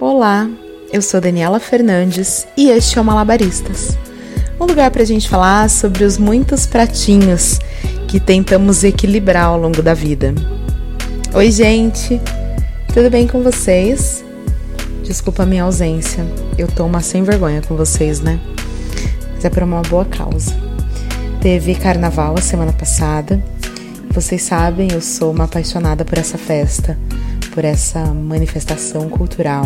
Olá, eu sou Daniela Fernandes e este é o Malabaristas um lugar para a gente falar sobre os muitos pratinhos que tentamos equilibrar ao longo da vida. Oi, gente, tudo bem com vocês? Desculpa a minha ausência, eu tô uma sem vergonha com vocês, né? Mas é por uma boa causa. Teve carnaval a semana passada. Vocês sabem, eu sou uma apaixonada por essa festa, por essa manifestação cultural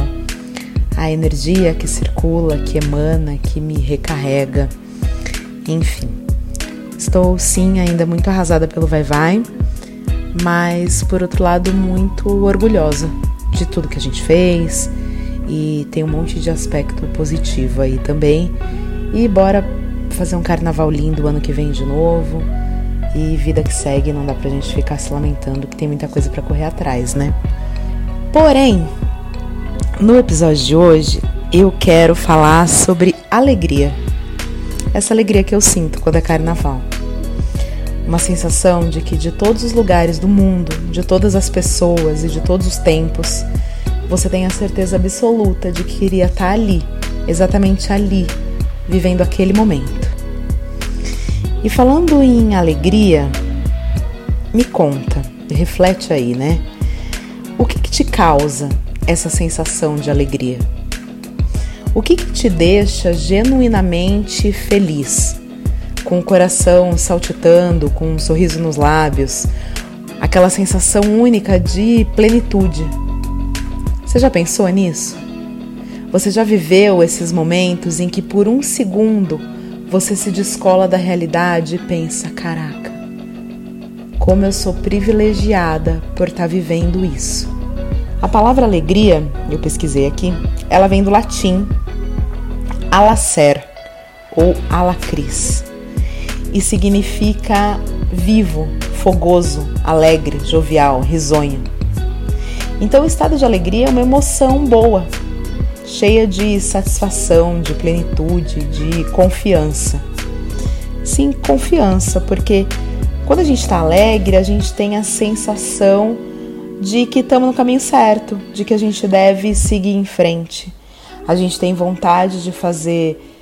a energia que circula, que emana, que me recarrega. Enfim, estou sim ainda muito arrasada pelo Vai Vai, mas por outro lado muito orgulhosa de tudo que a gente fez e tem um monte de aspecto positivo aí também. E bora fazer um carnaval lindo ano que vem de novo. E vida que segue, não dá pra gente ficar se lamentando que tem muita coisa para correr atrás, né? Porém, no episódio de hoje, eu quero falar sobre alegria. Essa alegria que eu sinto quando é carnaval. Uma sensação de que de todos os lugares do mundo, de todas as pessoas e de todos os tempos, você tem a certeza absoluta de que iria estar ali, exatamente ali, vivendo aquele momento. E falando em alegria, me conta, reflete aí, né? O que, que te causa essa sensação de alegria? O que, que te deixa genuinamente feliz? Com o coração saltitando, com um sorriso nos lábios, aquela sensação única de plenitude. Você já pensou nisso? Você já viveu esses momentos em que por um segundo você se descola da realidade e pensa: caraca, como eu sou privilegiada por estar tá vivendo isso? A palavra alegria, eu pesquisei aqui, ela vem do latim alacer ou alacris e significa vivo, fogoso, alegre, jovial, risonho. Então, o estado de alegria é uma emoção boa, cheia de satisfação, de plenitude, de confiança. Sim, confiança, porque quando a gente está alegre, a gente tem a sensação de que estamos no caminho certo, de que a gente deve seguir em frente. A gente tem vontade de fazer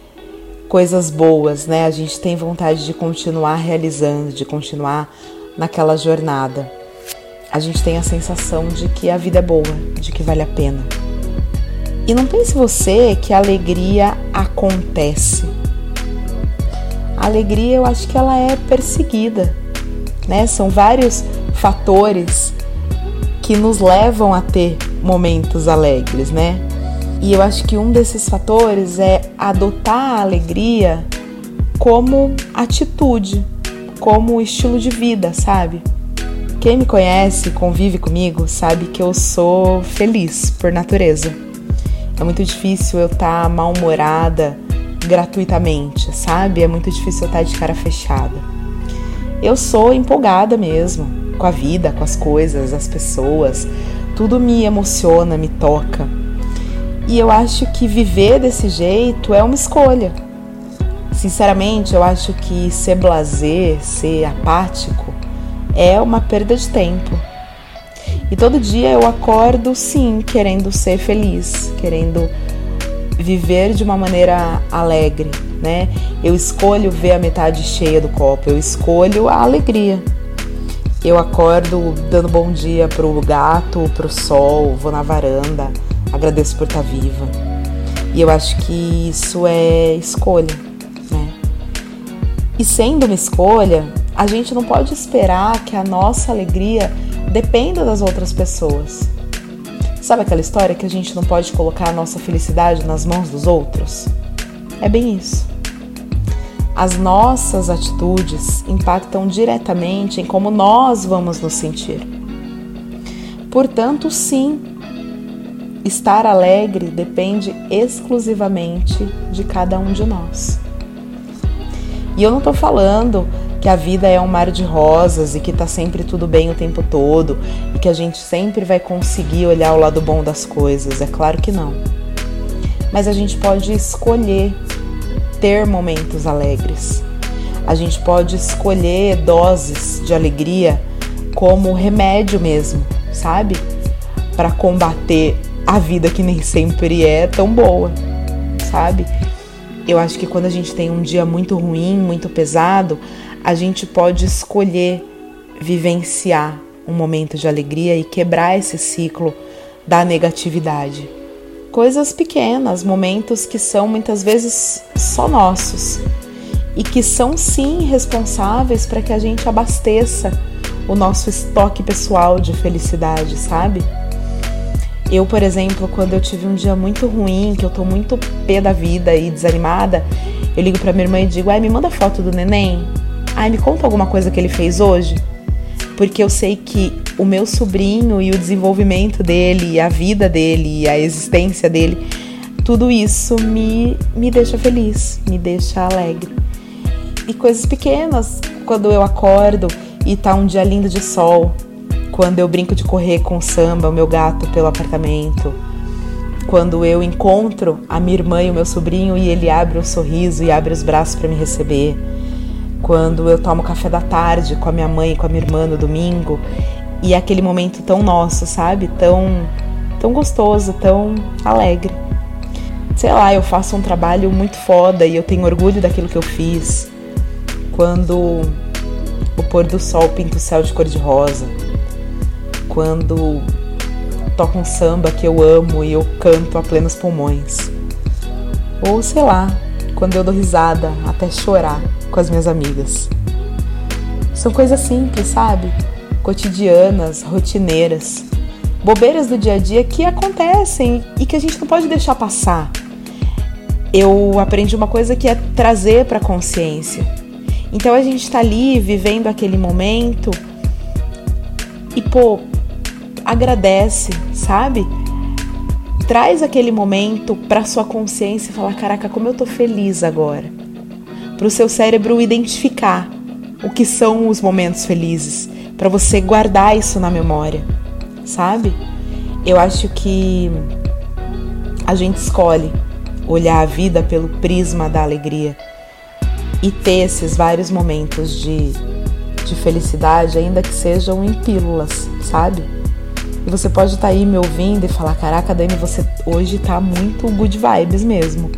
coisas boas, né? A gente tem vontade de continuar realizando, de continuar naquela jornada. A gente tem a sensação de que a vida é boa, de que vale a pena. E não pense você que a alegria acontece. A alegria, eu acho que ela é perseguida, né? São vários fatores que nos levam a ter momentos alegres, né? E eu acho que um desses fatores é adotar a alegria como atitude, como estilo de vida, sabe? Quem me conhece, convive comigo, sabe que eu sou feliz por natureza. É muito difícil eu estar tá mal-humorada gratuitamente, sabe? É muito difícil eu estar tá de cara fechada. Eu sou empolgada mesmo com a vida, com as coisas, as pessoas. Tudo me emociona, me toca. E eu acho que viver desse jeito é uma escolha. Sinceramente, eu acho que ser blazer, ser apático, é uma perda de tempo. E todo dia eu acordo, sim, querendo ser feliz, querendo viver de uma maneira alegre, né? Eu escolho ver a metade cheia do copo, eu escolho a alegria. Eu acordo dando bom dia pro gato, pro sol, vou na varanda, agradeço por estar tá viva. E eu acho que isso é escolha, né? E sendo uma escolha, a gente não pode esperar que a nossa alegria dependa das outras pessoas. Sabe aquela história que a gente não pode colocar a nossa felicidade nas mãos dos outros? É bem isso. As nossas atitudes impactam diretamente em como nós vamos nos sentir. Portanto, sim, estar alegre depende exclusivamente de cada um de nós. E eu não estou falando que a vida é um mar de rosas e que está sempre tudo bem o tempo todo e que a gente sempre vai conseguir olhar o lado bom das coisas. É claro que não. Mas a gente pode escolher ter momentos alegres. A gente pode escolher doses de alegria como remédio mesmo, sabe? Para combater a vida que nem sempre é tão boa, sabe? Eu acho que quando a gente tem um dia muito ruim, muito pesado, a gente pode escolher vivenciar um momento de alegria e quebrar esse ciclo da negatividade. Coisas pequenas, momentos que são muitas vezes só nossos e que são sim responsáveis para que a gente abasteça o nosso estoque pessoal de felicidade, sabe? Eu, por exemplo, quando eu tive um dia muito ruim, que eu tô muito pé da vida e desanimada, eu ligo para minha irmã e digo: "Ai, me manda foto do neném. Ai, me conta alguma coisa que ele fez hoje." Porque eu sei que o meu sobrinho e o desenvolvimento dele, a vida dele, a existência dele, tudo isso me me deixa feliz, me deixa alegre. E coisas pequenas, quando eu acordo e tá um dia lindo de sol, quando eu brinco de correr com o samba, o meu gato pelo apartamento, quando eu encontro a minha irmã e o meu sobrinho e ele abre um sorriso e abre os braços para me receber, quando eu tomo café da tarde com a minha mãe e com a minha irmã no domingo e é aquele momento tão nosso, sabe? Tão tão gostoso, tão alegre. Sei lá, eu faço um trabalho muito foda e eu tenho orgulho daquilo que eu fiz. Quando o pôr do sol pinta o céu de cor de rosa. Quando toca um samba que eu amo e eu canto a plenos pulmões. Ou sei lá, quando eu dou risada até chorar com as minhas amigas. São coisas simples, sabe? Cotidianas, rotineiras, bobeiras do dia a dia que acontecem e que a gente não pode deixar passar. Eu aprendi uma coisa que é trazer para consciência então a gente está ali vivendo aquele momento e, pô, agradece, sabe? Traz aquele momento para sua consciência e falar: caraca, como eu tô feliz agora. Para o seu cérebro identificar o que são os momentos felizes, para você guardar isso na memória, sabe? Eu acho que a gente escolhe olhar a vida pelo prisma da alegria e ter esses vários momentos de, de felicidade, ainda que sejam em pílulas, sabe? E você pode estar tá aí me ouvindo e falar: Caraca, Dani, você hoje tá muito good vibes mesmo.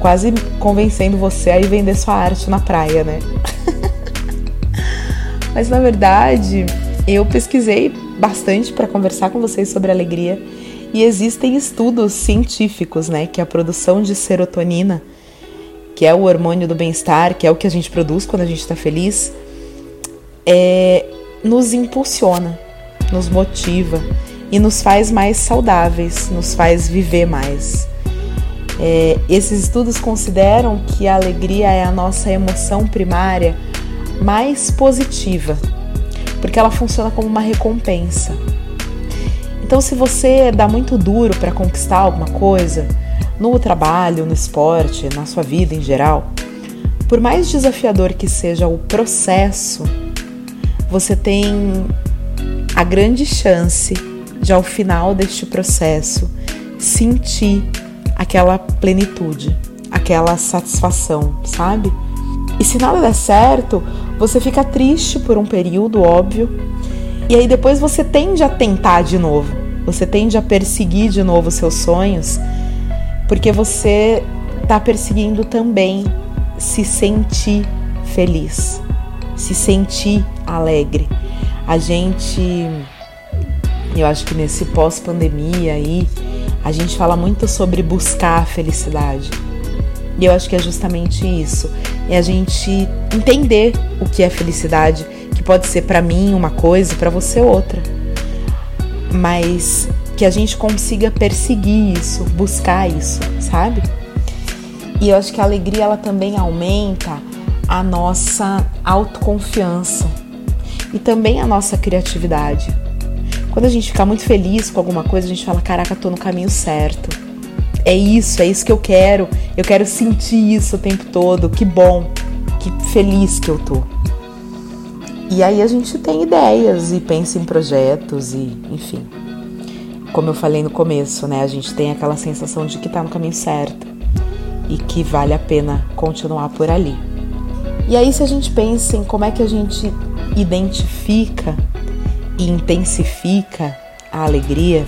Quase convencendo você a ir vender sua arte na praia, né? Mas na verdade, eu pesquisei bastante para conversar com vocês sobre alegria e existem estudos científicos, né, que a produção de serotonina que é o hormônio do bem-estar, que é o que a gente produz quando a gente está feliz, é, nos impulsiona, nos motiva e nos faz mais saudáveis, nos faz viver mais. É, esses estudos consideram que a alegria é a nossa emoção primária mais positiva, porque ela funciona como uma recompensa. Então, se você dá muito duro para conquistar alguma coisa, no trabalho, no esporte, na sua vida em geral, por mais desafiador que seja o processo, você tem a grande chance de, ao final deste processo, sentir aquela plenitude, aquela satisfação, sabe? E se nada der certo, você fica triste por um período, óbvio, e aí depois você tende a tentar de novo, você tende a perseguir de novo seus sonhos porque você está perseguindo também se sentir feliz, se sentir alegre. A gente, eu acho que nesse pós-pandemia aí, a gente fala muito sobre buscar a felicidade. E eu acho que é justamente isso, é a gente entender o que é felicidade, que pode ser para mim uma coisa e para você outra. Mas que a gente consiga perseguir isso, buscar isso, sabe? E eu acho que a alegria ela também aumenta a nossa autoconfiança e também a nossa criatividade. Quando a gente fica muito feliz com alguma coisa, a gente fala: "Caraca, tô no caminho certo". É isso, é isso que eu quero. Eu quero sentir isso o tempo todo. Que bom, que feliz que eu tô. E aí a gente tem ideias e pensa em projetos e, enfim, como eu falei no começo, né? A gente tem aquela sensação de que está no caminho certo e que vale a pena continuar por ali. E aí, se a gente pensa em como é que a gente identifica e intensifica a alegria,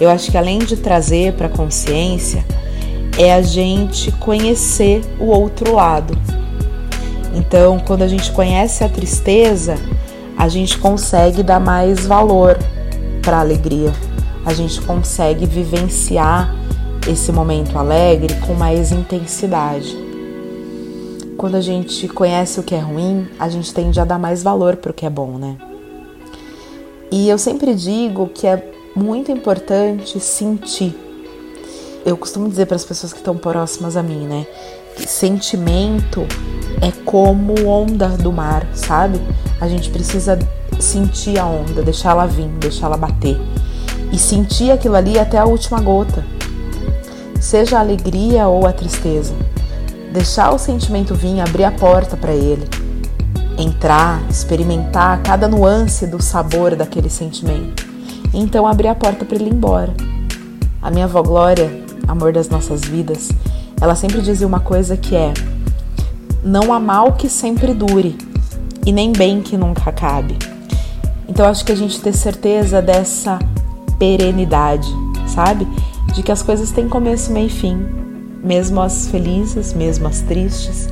Eu acho que além de trazer para a consciência, é a gente conhecer o outro lado. Então, quando a gente conhece a tristeza, a gente consegue dar mais valor para a alegria. A gente consegue vivenciar esse momento alegre com mais intensidade. Quando a gente conhece o que é ruim, a gente tende a dar mais valor para o que é bom, né? E eu sempre digo que é muito importante sentir. Eu costumo dizer para as pessoas que estão próximas a mim, né? Que sentimento é como onda do mar, sabe? A gente precisa sentir a onda, deixar ela vir, deixar ela bater e sentir aquilo ali até a última gota, seja a alegria ou a tristeza. Deixar o sentimento vir, abrir a porta para ele, entrar, experimentar cada nuance do sabor daquele sentimento. Então abrir a porta para ele ir embora. A minha avó Glória, amor das nossas vidas, ela sempre dizia uma coisa que é: não há mal que sempre dure e nem bem que nunca acabe. Então acho que a gente ter certeza dessa perenidade, sabe? De que as coisas têm começo, meio e fim, mesmo as felizes, mesmo as tristes.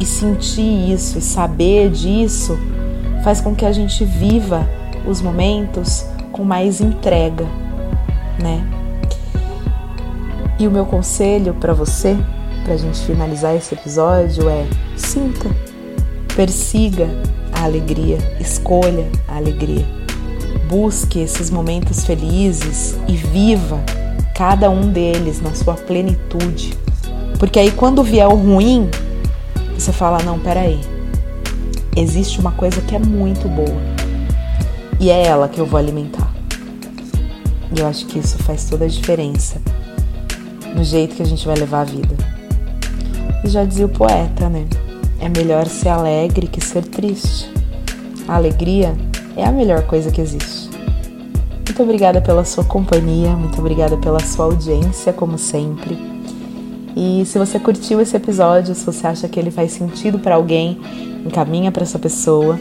E sentir isso e saber disso faz com que a gente viva os momentos com mais entrega, né? E o meu conselho para você, para a gente finalizar esse episódio, é sinta, persiga a alegria, escolha a alegria. Busque esses momentos felizes e viva cada um deles na sua plenitude. Porque aí quando vier o ruim, você fala: não, peraí, existe uma coisa que é muito boa e é ela que eu vou alimentar. E eu acho que isso faz toda a diferença no jeito que a gente vai levar a vida. E já dizia o poeta, né? É melhor ser alegre que ser triste. A alegria é a melhor coisa que existe. Muito obrigada pela sua companhia, muito obrigada pela sua audiência, como sempre. E se você curtiu esse episódio, se você acha que ele faz sentido para alguém, encaminha para essa pessoa.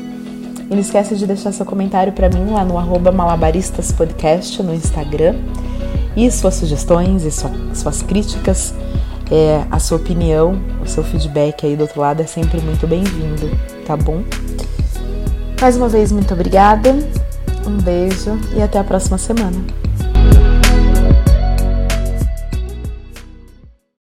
E não esqueça de deixar seu comentário para mim lá no malabaristaspodcast no Instagram. E suas sugestões e sua, suas críticas, é, a sua opinião, o seu feedback aí do outro lado é sempre muito bem-vindo, tá bom? Mais uma vez, muito obrigada, um beijo e até a próxima semana.